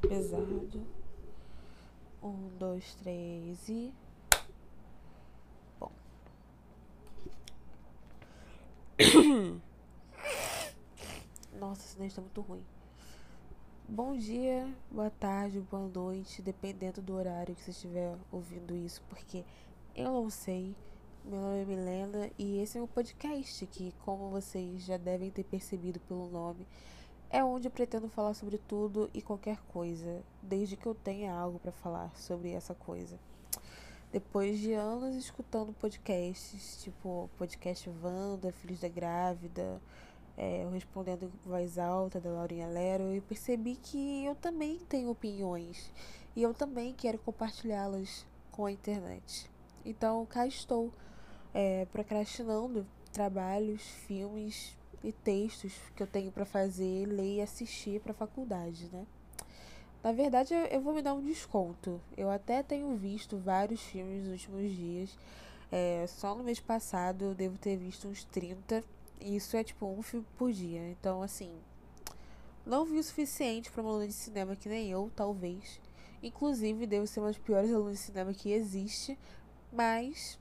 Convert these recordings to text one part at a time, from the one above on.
que é pesado. Um, dois, três e. Bom. Nossa, esse dente tá muito ruim. Bom dia, boa tarde, boa noite, dependendo do horário que você estiver ouvindo isso, porque eu não sei. Meu nome é Milena e esse é o podcast que, como vocês já devem ter percebido pelo nome, é onde pretendo falar sobre tudo e qualquer coisa, desde que eu tenha algo para falar sobre essa coisa. Depois de anos escutando podcasts, tipo podcast Wanda, Filhos da Grávida, é, respondendo em voz alta da Laurinha Lero, eu percebi que eu também tenho opiniões e eu também quero compartilhá-las com a internet. Então cá estou é, procrastinando trabalhos, filmes e textos que eu tenho para fazer, ler e assistir para faculdade, né? Na verdade, eu vou me dar um desconto. Eu até tenho visto vários filmes nos últimos dias. É, só no mês passado eu devo ter visto uns 30. E isso é tipo um filme por dia. Então, assim, não vi o suficiente para uma aluna de cinema que nem eu, talvez. Inclusive, devo ser uma das piores alunas de cinema que existe. Mas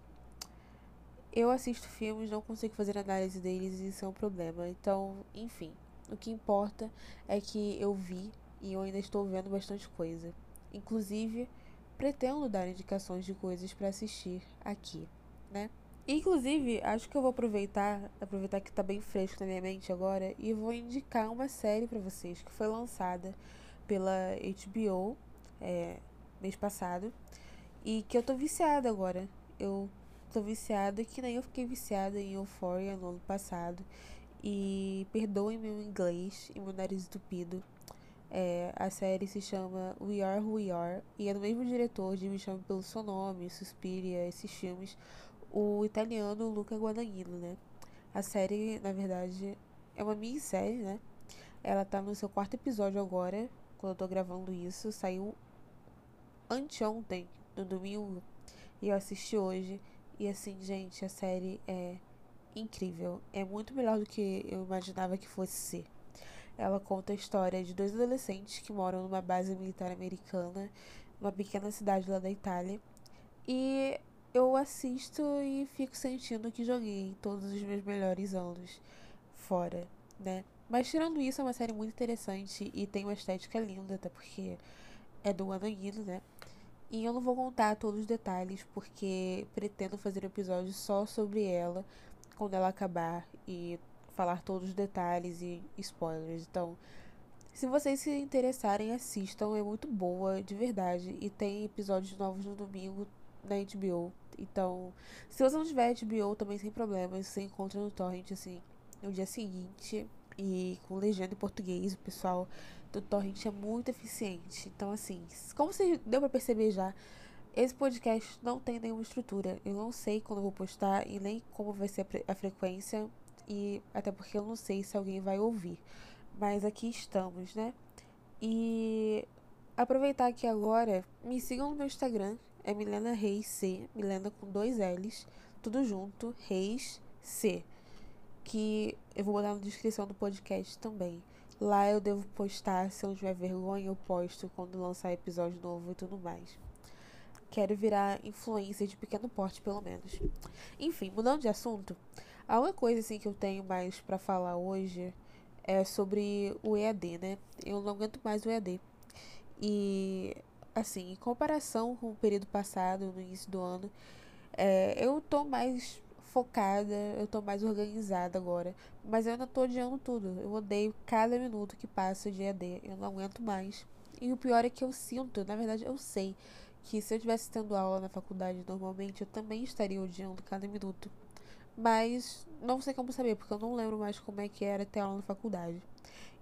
eu assisto filmes, não consigo fazer análise deles e isso é um problema. Então, enfim, o que importa é que eu vi e eu ainda estou vendo bastante coisa. Inclusive, pretendo dar indicações de coisas para assistir aqui, né? Inclusive, acho que eu vou aproveitar, aproveitar que tá bem fresco na minha mente agora e vou indicar uma série para vocês que foi lançada pela HBO é, mês passado e que eu tô viciada agora. Eu tô viciada, que nem eu fiquei viciada em Euphoria no ano passado. E perdoem meu inglês e meu nariz entupido. É, a série se chama We Are Who We Are e é do mesmo diretor de Me Chame Pelo Seu Nome, Suspiria, esses filmes, o italiano Luca Guadagnino, né? A série, na verdade, é uma minissérie, né? Ela tá no seu quarto episódio agora, quando eu tô gravando isso. Saiu anteontem, no domingo, e eu assisti hoje. E assim, gente, a série é incrível. É muito melhor do que eu imaginava que fosse ser. Ela conta a história de dois adolescentes que moram numa base militar americana, numa pequena cidade lá da Itália. E eu assisto e fico sentindo que joguei todos os meus melhores anos fora, né? Mas tirando isso, é uma série muito interessante e tem uma estética linda, até porque é do Anaguino, né? E eu não vou contar todos os detalhes, porque pretendo fazer um episódio só sobre ela quando ela acabar e falar todos os detalhes e spoilers. Então, se vocês se interessarem, assistam, é muito boa, de verdade. E tem episódios novos no domingo na HBO. Então, se você não tiver HBO, também sem problemas, você encontra no Torrent, assim, no dia seguinte. E com legenda em português, o pessoal do Torrent é muito eficiente. Então, assim, como você deu para perceber já, esse podcast não tem nenhuma estrutura. Eu não sei quando eu vou postar e nem como vai ser a, a frequência. E até porque eu não sei se alguém vai ouvir. Mas aqui estamos, né? E aproveitar aqui agora, me sigam no meu Instagram, é Milena Reis C, Milena com dois L's, tudo junto, Reis C, que eu vou botar na descrição do podcast também. Lá eu devo postar, se eu tiver vergonha, eu posto quando lançar episódio novo e tudo mais. Quero virar influencer de pequeno porte, pelo menos. Enfim, mudando de assunto, a única coisa assim que eu tenho mais para falar hoje é sobre o EAD, né? Eu não aguento mais o EAD. E assim, em comparação com o período passado, no início do ano, é, eu tô mais focada, eu tô mais organizada agora. Mas eu ainda tô odiando tudo. Eu odeio cada minuto que passa de EAD. Eu não aguento mais. E o pior é que eu sinto, na verdade eu sei, que se eu estivesse tendo aula na faculdade normalmente, eu também estaria odiando cada minuto. Mas não sei como saber, porque eu não lembro mais como é que era ter aula na faculdade.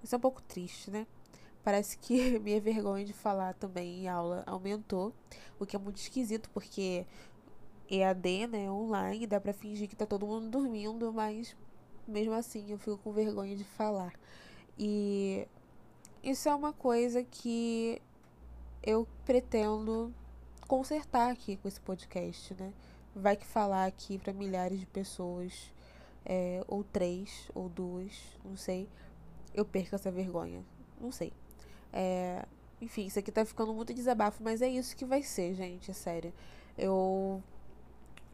Isso é um pouco triste, né? Parece que minha vergonha de falar também em aula aumentou, o que é muito esquisito, porque EAD, né, online, dá pra fingir que tá todo mundo dormindo, mas mesmo assim eu fico com vergonha de falar. E isso é uma coisa que eu pretendo consertar aqui com esse podcast, né? Vai que falar aqui para milhares de pessoas, é, ou três, ou duas, não sei, eu perco essa vergonha. Não sei. É, Enfim, isso aqui tá ficando muito desabafo, mas é isso que vai ser, gente, é sério. Eu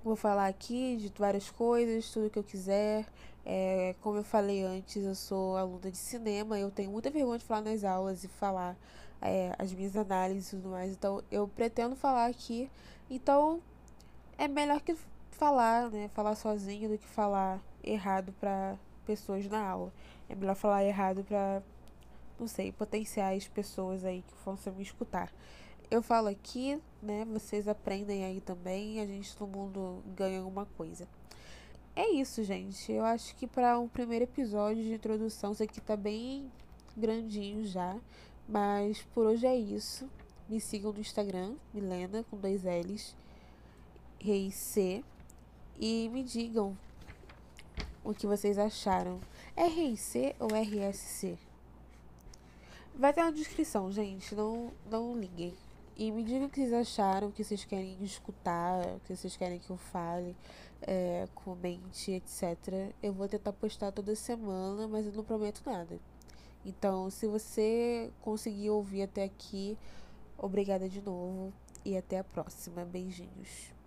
vou falar aqui de várias coisas, tudo que eu quiser. É, como eu falei antes, eu sou aluna de cinema, eu tenho muita vergonha de falar nas aulas e falar é, as minhas análises e tudo mais. Então, eu pretendo falar aqui. Então, é melhor que falar, né? Falar sozinho do que falar errado para pessoas na aula. É melhor falar errado para, não sei, potenciais pessoas aí que possam me escutar. Eu falo aqui, né? Vocês aprendem aí também. A gente, todo mundo ganha alguma coisa. É isso, gente. Eu acho que para um primeiro episódio de introdução, isso aqui tá bem grandinho já. Mas por hoje é isso. Me sigam no Instagram, Milena, com dois L's, Rei C. E me digam o que vocês acharam. É RIC ou RSC? Vai ter na descrição, gente. Não, não liguem. E me digam o que vocês acharam, o que vocês querem escutar, o que vocês querem que eu fale, é, comente, etc. Eu vou tentar postar toda semana, mas eu não prometo nada. Então, se você conseguir ouvir até aqui, obrigada de novo e até a próxima. Beijinhos.